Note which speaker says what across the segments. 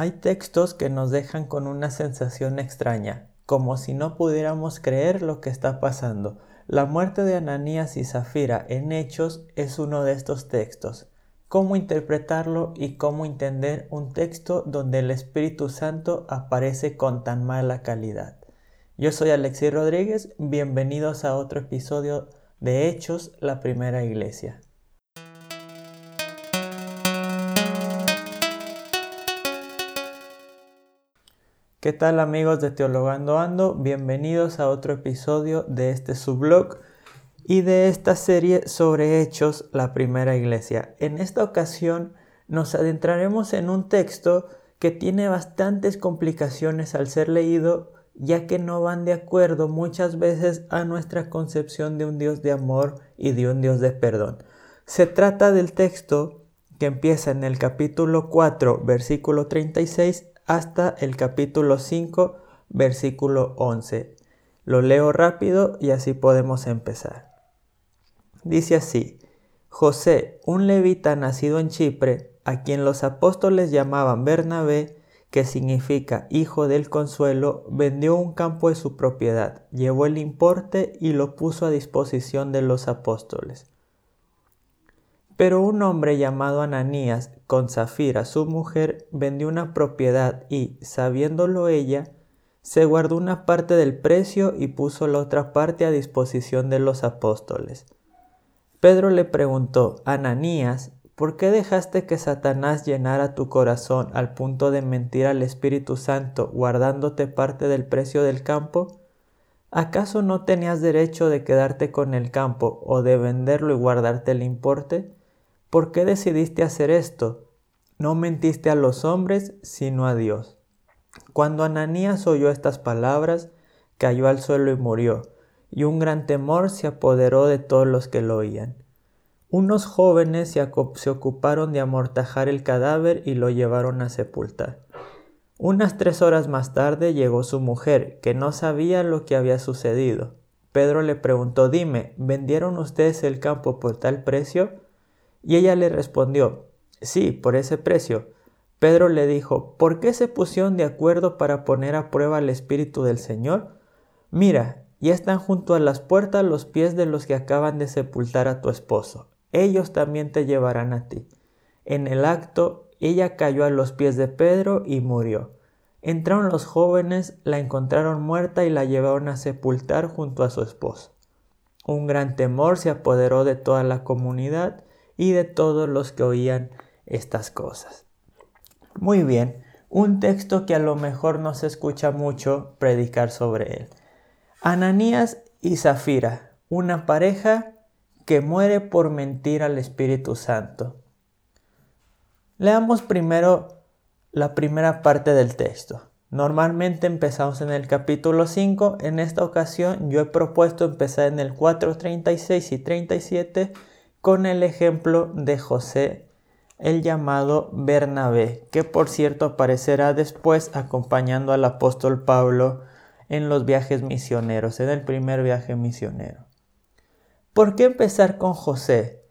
Speaker 1: Hay textos que nos dejan con una sensación extraña, como si no pudiéramos creer lo que está pasando. La muerte de Ananías y Zafira en Hechos es uno de estos textos. ¿Cómo interpretarlo y cómo entender un texto donde el Espíritu Santo aparece con tan mala calidad? Yo soy Alexis Rodríguez, bienvenidos a otro episodio de Hechos, la primera iglesia. ¿Qué tal amigos de Teologando Ando? Bienvenidos a otro episodio de este subblog y de esta serie sobre Hechos, la primera iglesia. En esta ocasión nos adentraremos en un texto que tiene bastantes complicaciones al ser leído ya que no van de acuerdo muchas veces a nuestra concepción de un Dios de amor y de un Dios de perdón. Se trata del texto que empieza en el capítulo 4, versículo 36 hasta el capítulo 5, versículo 11. Lo leo rápido y así podemos empezar. Dice así, José, un levita nacido en Chipre, a quien los apóstoles llamaban Bernabé, que significa hijo del consuelo, vendió un campo de su propiedad, llevó el importe y lo puso a disposición de los apóstoles. Pero un hombre llamado Ananías, con Zafira su mujer, vendió una propiedad y, sabiéndolo ella, se guardó una parte del precio y puso la otra parte a disposición de los apóstoles. Pedro le preguntó, Ananías, ¿por qué dejaste que Satanás llenara tu corazón al punto de mentir al Espíritu Santo guardándote parte del precio del campo? ¿Acaso no tenías derecho de quedarte con el campo o de venderlo y guardarte el importe? ¿Por qué decidiste hacer esto? No mentiste a los hombres, sino a Dios. Cuando Ananías oyó estas palabras, cayó al suelo y murió, y un gran temor se apoderó de todos los que lo oían. Unos jóvenes se, ocuparon de amortajar el cadáver y lo llevaron a sepultar. Unas tres horas más tarde llegó su mujer, que no sabía lo que había sucedido. Pedro le preguntó, dime, ¿vendieron ustedes el campo por tal precio? Y ella le respondió, sí, por ese precio. Pedro le dijo, ¿por qué se pusieron de acuerdo para poner a prueba el Espíritu del Señor? Mira, ya están junto a las puertas los pies de los que acaban de sepultar a tu esposo. Ellos también te llevarán a ti. En el acto, ella cayó a los pies de Pedro y murió. Entraron los jóvenes, la encontraron muerta y la llevaron a sepultar junto a su esposo. Un gran temor se apoderó de toda la comunidad y de todos los que oían estas cosas. Muy bien, un texto que a lo mejor no se escucha mucho predicar sobre él. Ananías y Zafira, una pareja que muere por mentir al Espíritu Santo. Leamos primero la primera parte del texto. Normalmente empezamos en el capítulo 5, en esta ocasión yo he propuesto empezar en el 4, 36 y 37 con el ejemplo de José, el llamado Bernabé, que por cierto aparecerá después acompañando al apóstol Pablo en los viajes misioneros, en el primer viaje misionero. ¿Por qué empezar con José?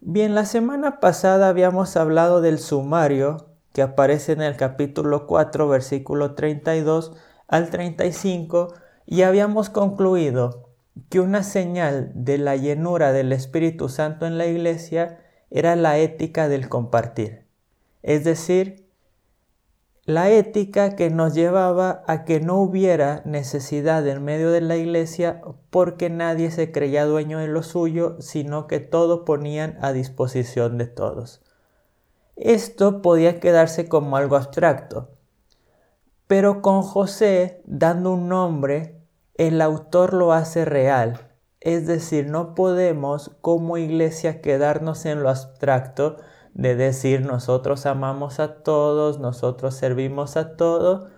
Speaker 1: Bien, la semana pasada habíamos hablado del sumario que aparece en el capítulo 4, versículo 32 al 35, y habíamos concluido que una señal de la llenura del Espíritu Santo en la iglesia era la ética del compartir, es decir, la ética que nos llevaba a que no hubiera necesidad en medio de la iglesia porque nadie se creía dueño de lo suyo, sino que todo ponían a disposición de todos. Esto podía quedarse como algo abstracto, pero con José dando un nombre el autor lo hace real. Es decir, no podemos como iglesia quedarnos en lo abstracto de decir nosotros amamos a todos, nosotros servimos a todos,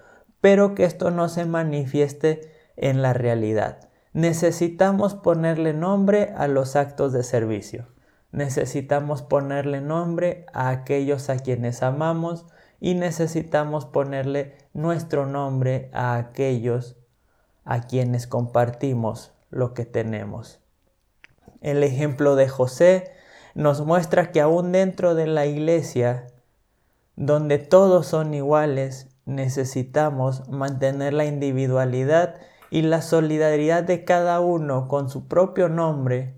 Speaker 1: pero que esto no se manifieste en la realidad. Necesitamos ponerle nombre a los actos de servicio. Necesitamos ponerle nombre a aquellos a quienes amamos y necesitamos ponerle nuestro nombre a aquellos a quienes compartimos lo que tenemos. El ejemplo de José nos muestra que aún dentro de la iglesia donde todos son iguales, necesitamos mantener la individualidad y la solidaridad de cada uno con su propio nombre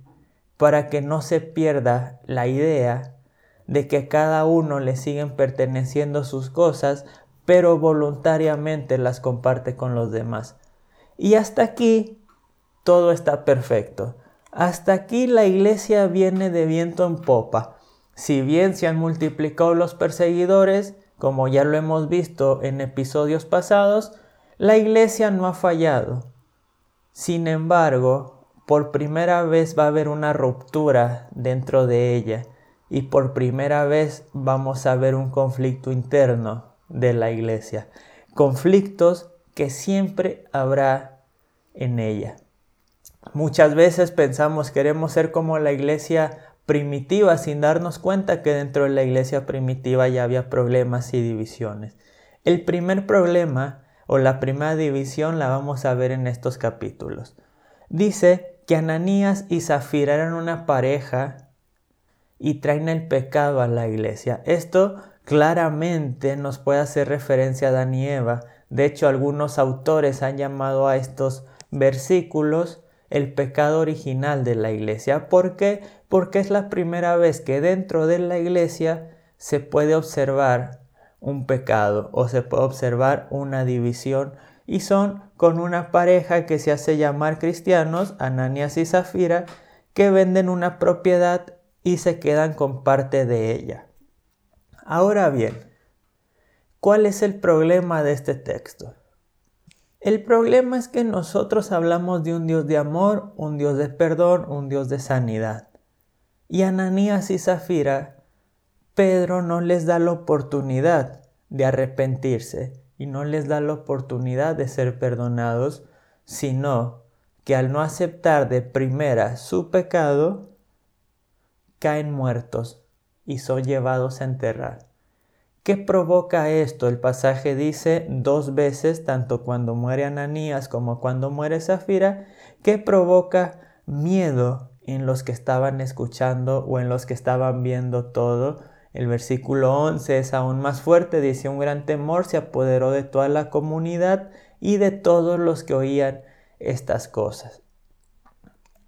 Speaker 1: para que no se pierda la idea de que cada uno le siguen perteneciendo sus cosas, pero voluntariamente las comparte con los demás. Y hasta aquí todo está perfecto. Hasta aquí la iglesia viene de viento en popa. Si bien se han multiplicado los perseguidores, como ya lo hemos visto en episodios pasados, la iglesia no ha fallado. Sin embargo, por primera vez va a haber una ruptura dentro de ella y por primera vez vamos a ver un conflicto interno de la iglesia. Conflictos que siempre habrá en ella. Muchas veces pensamos queremos ser como la iglesia primitiva sin darnos cuenta que dentro de la iglesia primitiva ya había problemas y divisiones. El primer problema o la primera división la vamos a ver en estos capítulos. Dice que Ananías y Zafira eran una pareja y traen el pecado a la iglesia. Esto claramente nos puede hacer referencia a Adán y Eva. De hecho, algunos autores han llamado a estos versículos el pecado original de la iglesia. ¿Por qué? Porque es la primera vez que dentro de la iglesia se puede observar un pecado o se puede observar una división y son con una pareja que se hace llamar cristianos, Ananias y Zafira, que venden una propiedad y se quedan con parte de ella. Ahora bien, ¿cuál es el problema de este texto? El problema es que nosotros hablamos de un Dios de amor, un Dios de perdón, un Dios de sanidad. Y Ananías y Zafira, Pedro no les da la oportunidad de arrepentirse y no les da la oportunidad de ser perdonados, sino que al no aceptar de primera su pecado, caen muertos y son llevados a enterrar. ¿Qué provoca esto? El pasaje dice dos veces, tanto cuando muere Ananías como cuando muere Zafira, que provoca miedo en los que estaban escuchando o en los que estaban viendo todo. El versículo 11 es aún más fuerte, dice un gran temor se apoderó de toda la comunidad y de todos los que oían estas cosas.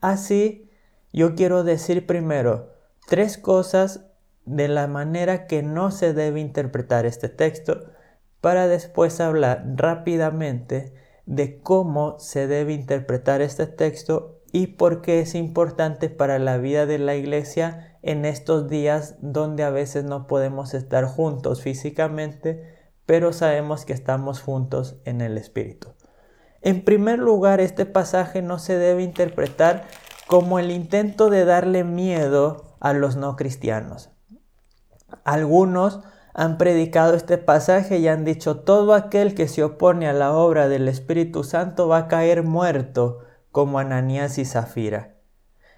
Speaker 1: Así, yo quiero decir primero, tres cosas de la manera que no se debe interpretar este texto para después hablar rápidamente de cómo se debe interpretar este texto y por qué es importante para la vida de la iglesia en estos días donde a veces no podemos estar juntos físicamente, pero sabemos que estamos juntos en el Espíritu. En primer lugar, este pasaje no se debe interpretar como el intento de darle miedo a los no cristianos. Algunos han predicado este pasaje y han dicho todo aquel que se opone a la obra del Espíritu Santo va a caer muerto como Ananías y Zafira.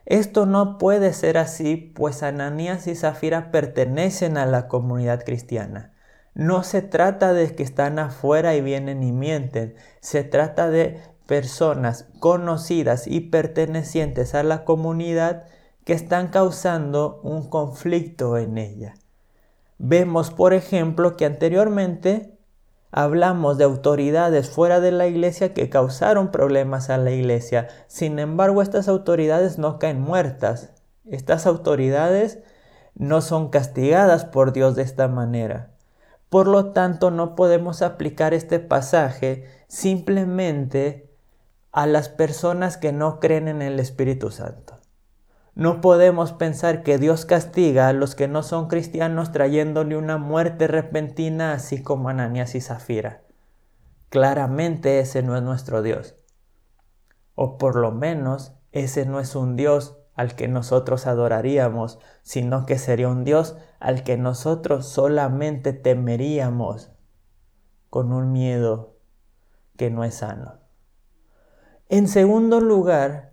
Speaker 1: Esto no puede ser así, pues Ananías y Zafira pertenecen a la comunidad cristiana. No se trata de que están afuera y vienen y mienten, se trata de personas conocidas y pertenecientes a la comunidad que están causando un conflicto en ella. Vemos, por ejemplo, que anteriormente hablamos de autoridades fuera de la iglesia que causaron problemas a la iglesia. Sin embargo, estas autoridades no caen muertas. Estas autoridades no son castigadas por Dios de esta manera. Por lo tanto, no podemos aplicar este pasaje simplemente a las personas que no creen en el Espíritu Santo. No podemos pensar que Dios castiga a los que no son cristianos trayéndole una muerte repentina así como Ananías y Zafira. Claramente ese no es nuestro Dios. O por lo menos ese no es un Dios al que nosotros adoraríamos, sino que sería un Dios al que nosotros solamente temeríamos con un miedo que no es sano. En segundo lugar,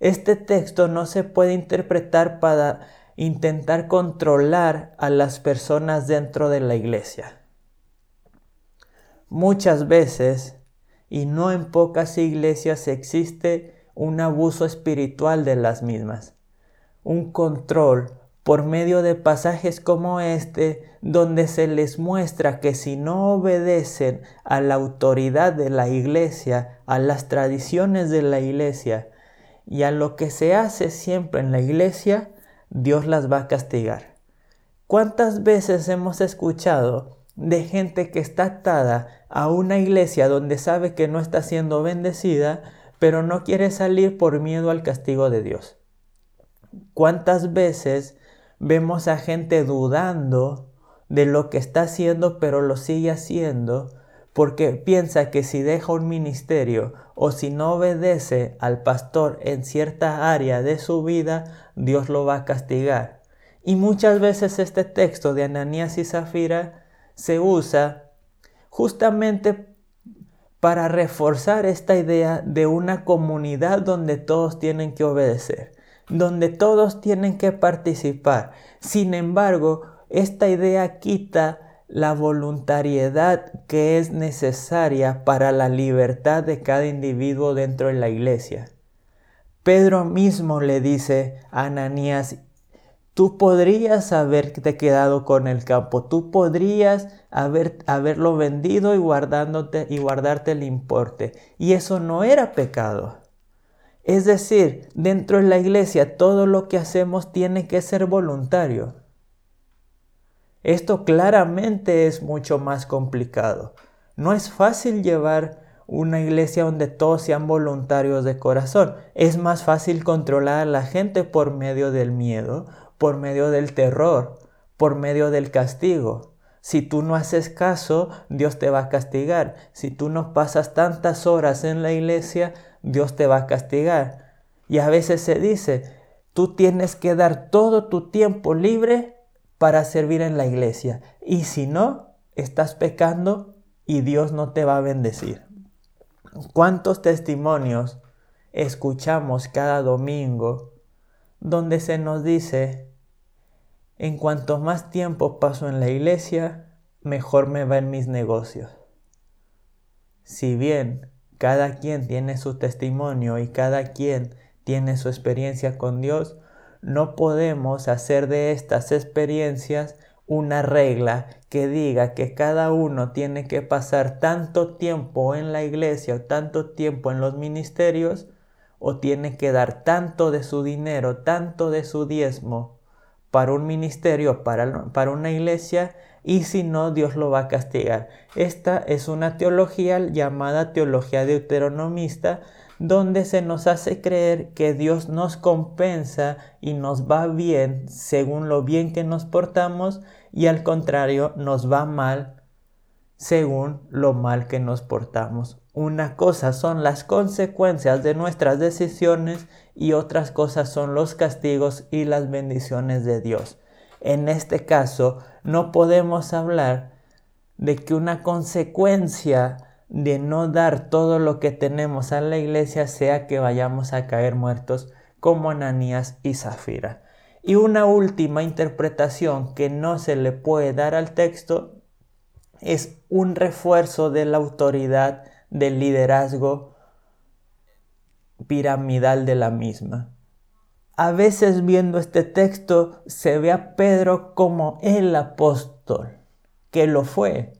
Speaker 1: este texto no se puede interpretar para intentar controlar a las personas dentro de la iglesia. Muchas veces, y no en pocas iglesias, existe un abuso espiritual de las mismas, un control por medio de pasajes como este, donde se les muestra que si no obedecen a la autoridad de la iglesia, a las tradiciones de la iglesia y a lo que se hace siempre en la iglesia, Dios las va a castigar. ¿Cuántas veces hemos escuchado de gente que está atada a una iglesia donde sabe que no está siendo bendecida, pero no quiere salir por miedo al castigo de Dios? ¿Cuántas veces vemos a gente dudando de lo que está haciendo, pero lo sigue haciendo porque piensa que si deja un ministerio o si no obedece al pastor en cierta área de su vida, Dios lo va a castigar. Y muchas veces este texto de Ananías y Zafira se usa justamente para reforzar esta idea de una comunidad donde todos tienen que obedecer, donde todos tienen que participar. Sin embargo, esta idea quita la voluntariedad que es necesaria para la libertad de cada individuo dentro de la iglesia. Pedro mismo le dice a Ananías, tú podrías haberte quedado con el campo, tú podrías haber, haberlo vendido y, guardándote, y guardarte el importe. Y eso no era pecado. Es decir, dentro de la iglesia todo lo que hacemos tiene que ser voluntario. Esto claramente es mucho más complicado. No es fácil llevar una iglesia donde todos sean voluntarios de corazón. Es más fácil controlar a la gente por medio del miedo, por medio del terror, por medio del castigo. Si tú no haces caso, Dios te va a castigar. Si tú no pasas tantas horas en la iglesia, Dios te va a castigar. Y a veces se dice, tú tienes que dar todo tu tiempo libre para servir en la iglesia. Y si no, estás pecando y Dios no te va a bendecir. ¿Cuántos testimonios escuchamos cada domingo donde se nos dice, en cuanto más tiempo paso en la iglesia, mejor me va en mis negocios? Si bien cada quien tiene su testimonio y cada quien tiene su experiencia con Dios, no podemos hacer de estas experiencias una regla que diga que cada uno tiene que pasar tanto tiempo en la iglesia o tanto tiempo en los ministerios o tiene que dar tanto de su dinero, tanto de su diezmo para un ministerio, para, para una iglesia y si no, Dios lo va a castigar. Esta es una teología llamada teología deuteronomista donde se nos hace creer que Dios nos compensa y nos va bien según lo bien que nos portamos y al contrario nos va mal según lo mal que nos portamos. Una cosa son las consecuencias de nuestras decisiones y otras cosas son los castigos y las bendiciones de Dios. En este caso, no podemos hablar de que una consecuencia de no dar todo lo que tenemos a la iglesia sea que vayamos a caer muertos como Ananías y Zafira. Y una última interpretación que no se le puede dar al texto es un refuerzo de la autoridad del liderazgo piramidal de la misma. A veces viendo este texto se ve a Pedro como el apóstol, que lo fue,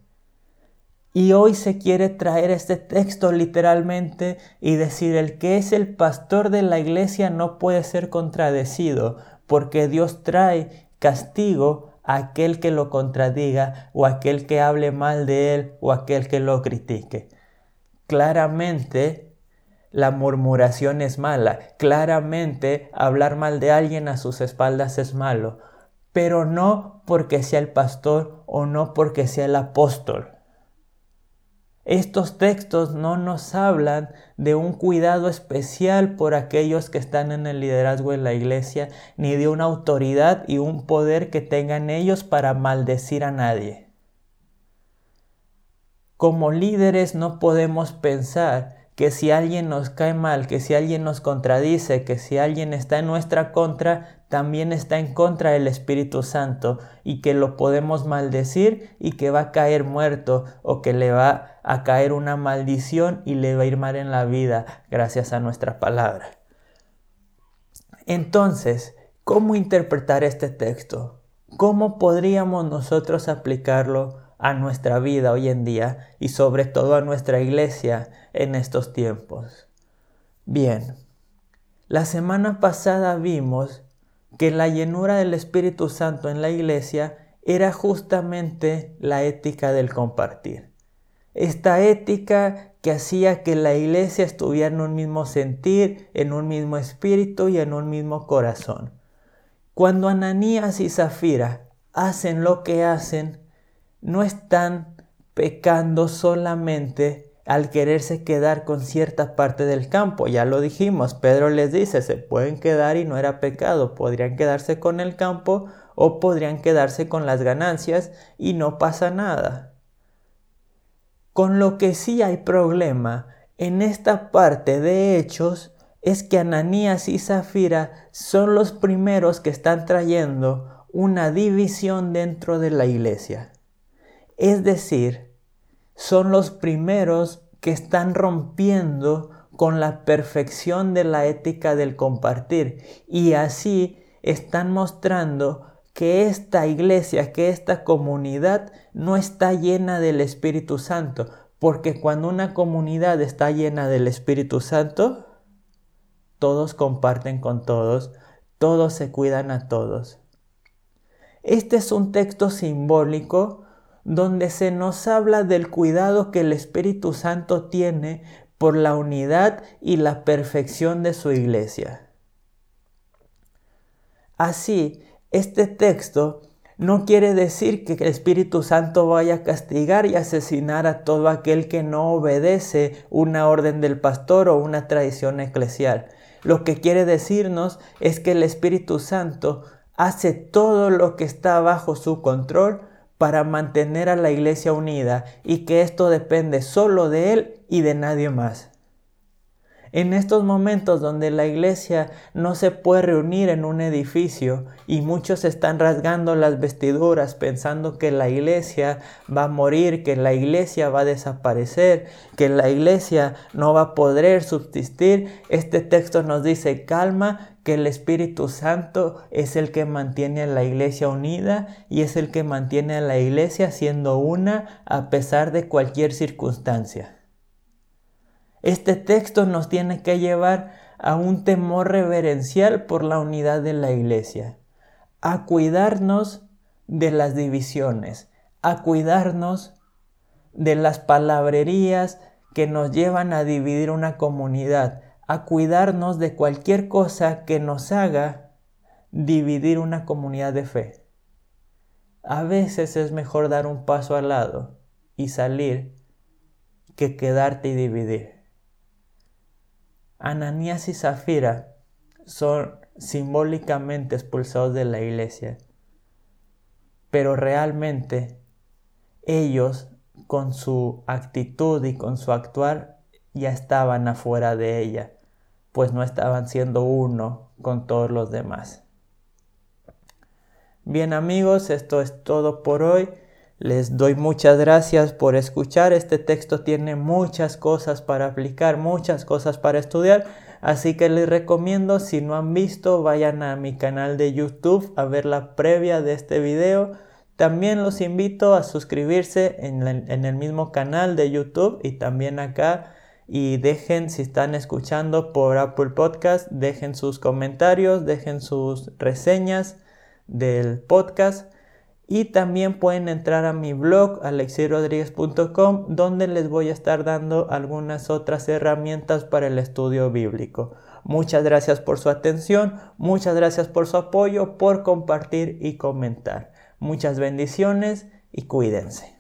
Speaker 1: y hoy se quiere traer este texto literalmente y decir el que es el pastor de la iglesia no puede ser contradecido, porque Dios trae castigo a aquel que lo contradiga o aquel que hable mal de él o aquel que lo critique. Claramente la murmuración es mala, claramente hablar mal de alguien a sus espaldas es malo, pero no porque sea el pastor o no porque sea el apóstol. Estos textos no nos hablan de un cuidado especial por aquellos que están en el liderazgo en la iglesia, ni de una autoridad y un poder que tengan ellos para maldecir a nadie. Como líderes no podemos pensar que si alguien nos cae mal, que si alguien nos contradice, que si alguien está en nuestra contra, también está en contra del Espíritu Santo y que lo podemos maldecir y que va a caer muerto o que le va a caer una maldición y le va a ir mal en la vida gracias a nuestra palabra. Entonces, ¿Cómo interpretar este texto? ¿Cómo podríamos nosotros aplicarlo a nuestra vida hoy en día y sobre todo a nuestra iglesia en estos tiempos? Bien, la semana pasada vimos que la llenura del Espíritu Santo en la iglesia era justamente la ética del compartir. Esta ética que hacía que la iglesia estuviera en un mismo sentir, en un mismo espíritu y en un mismo corazón. Cuando Ananías y Zafira hacen lo que hacen, no están pecando solamente al quererse quedar con cierta parte del campo. Ya lo dijimos, Pedro les dice, se pueden quedar y no era pecado, podrían quedarse con el campo o podrían quedarse con las ganancias y no pasa nada. Con lo que sí hay problema en esta parte de hechos es que Ananías y Zafira son los primeros que están trayendo una división dentro de la iglesia. Es decir, son los primeros que están rompiendo con la perfección de la ética del compartir y así están mostrando que esta iglesia, que esta comunidad no está llena del Espíritu Santo, porque cuando una comunidad está llena del Espíritu Santo, todos comparten con todos, todos se cuidan a todos. Este es un texto simbólico donde se nos habla del cuidado que el Espíritu Santo tiene por la unidad y la perfección de su iglesia. Así, este texto no quiere decir que el Espíritu Santo vaya a castigar y asesinar a todo aquel que no obedece una orden del pastor o una tradición eclesial. Lo que quiere decirnos es que el Espíritu Santo hace todo lo que está bajo su control para mantener a la iglesia unida y que esto depende solo de Él y de nadie más. En estos momentos donde la iglesia no se puede reunir en un edificio y muchos están rasgando las vestiduras pensando que la iglesia va a morir, que la iglesia va a desaparecer, que la iglesia no va a poder subsistir, este texto nos dice calma, que el Espíritu Santo es el que mantiene a la iglesia unida y es el que mantiene a la iglesia siendo una a pesar de cualquier circunstancia. Este texto nos tiene que llevar a un temor reverencial por la unidad de la iglesia, a cuidarnos de las divisiones, a cuidarnos de las palabrerías que nos llevan a dividir una comunidad, a cuidarnos de cualquier cosa que nos haga dividir una comunidad de fe. A veces es mejor dar un paso al lado y salir que quedarte y dividir. Ananías y Zafira son simbólicamente expulsados de la iglesia, pero realmente ellos con su actitud y con su actuar ya estaban afuera de ella, pues no estaban siendo uno con todos los demás. Bien amigos, esto es todo por hoy. Les doy muchas gracias por escuchar. Este texto tiene muchas cosas para aplicar, muchas cosas para estudiar. Así que les recomiendo, si no han visto, vayan a mi canal de YouTube a ver la previa de este video. También los invito a suscribirse en, en el mismo canal de YouTube y también acá. Y dejen, si están escuchando por Apple Podcast, dejen sus comentarios, dejen sus reseñas del podcast y también pueden entrar a mi blog alexirodríguez.com donde les voy a estar dando algunas otras herramientas para el estudio bíblico. Muchas gracias por su atención, muchas gracias por su apoyo, por compartir y comentar. Muchas bendiciones y cuídense.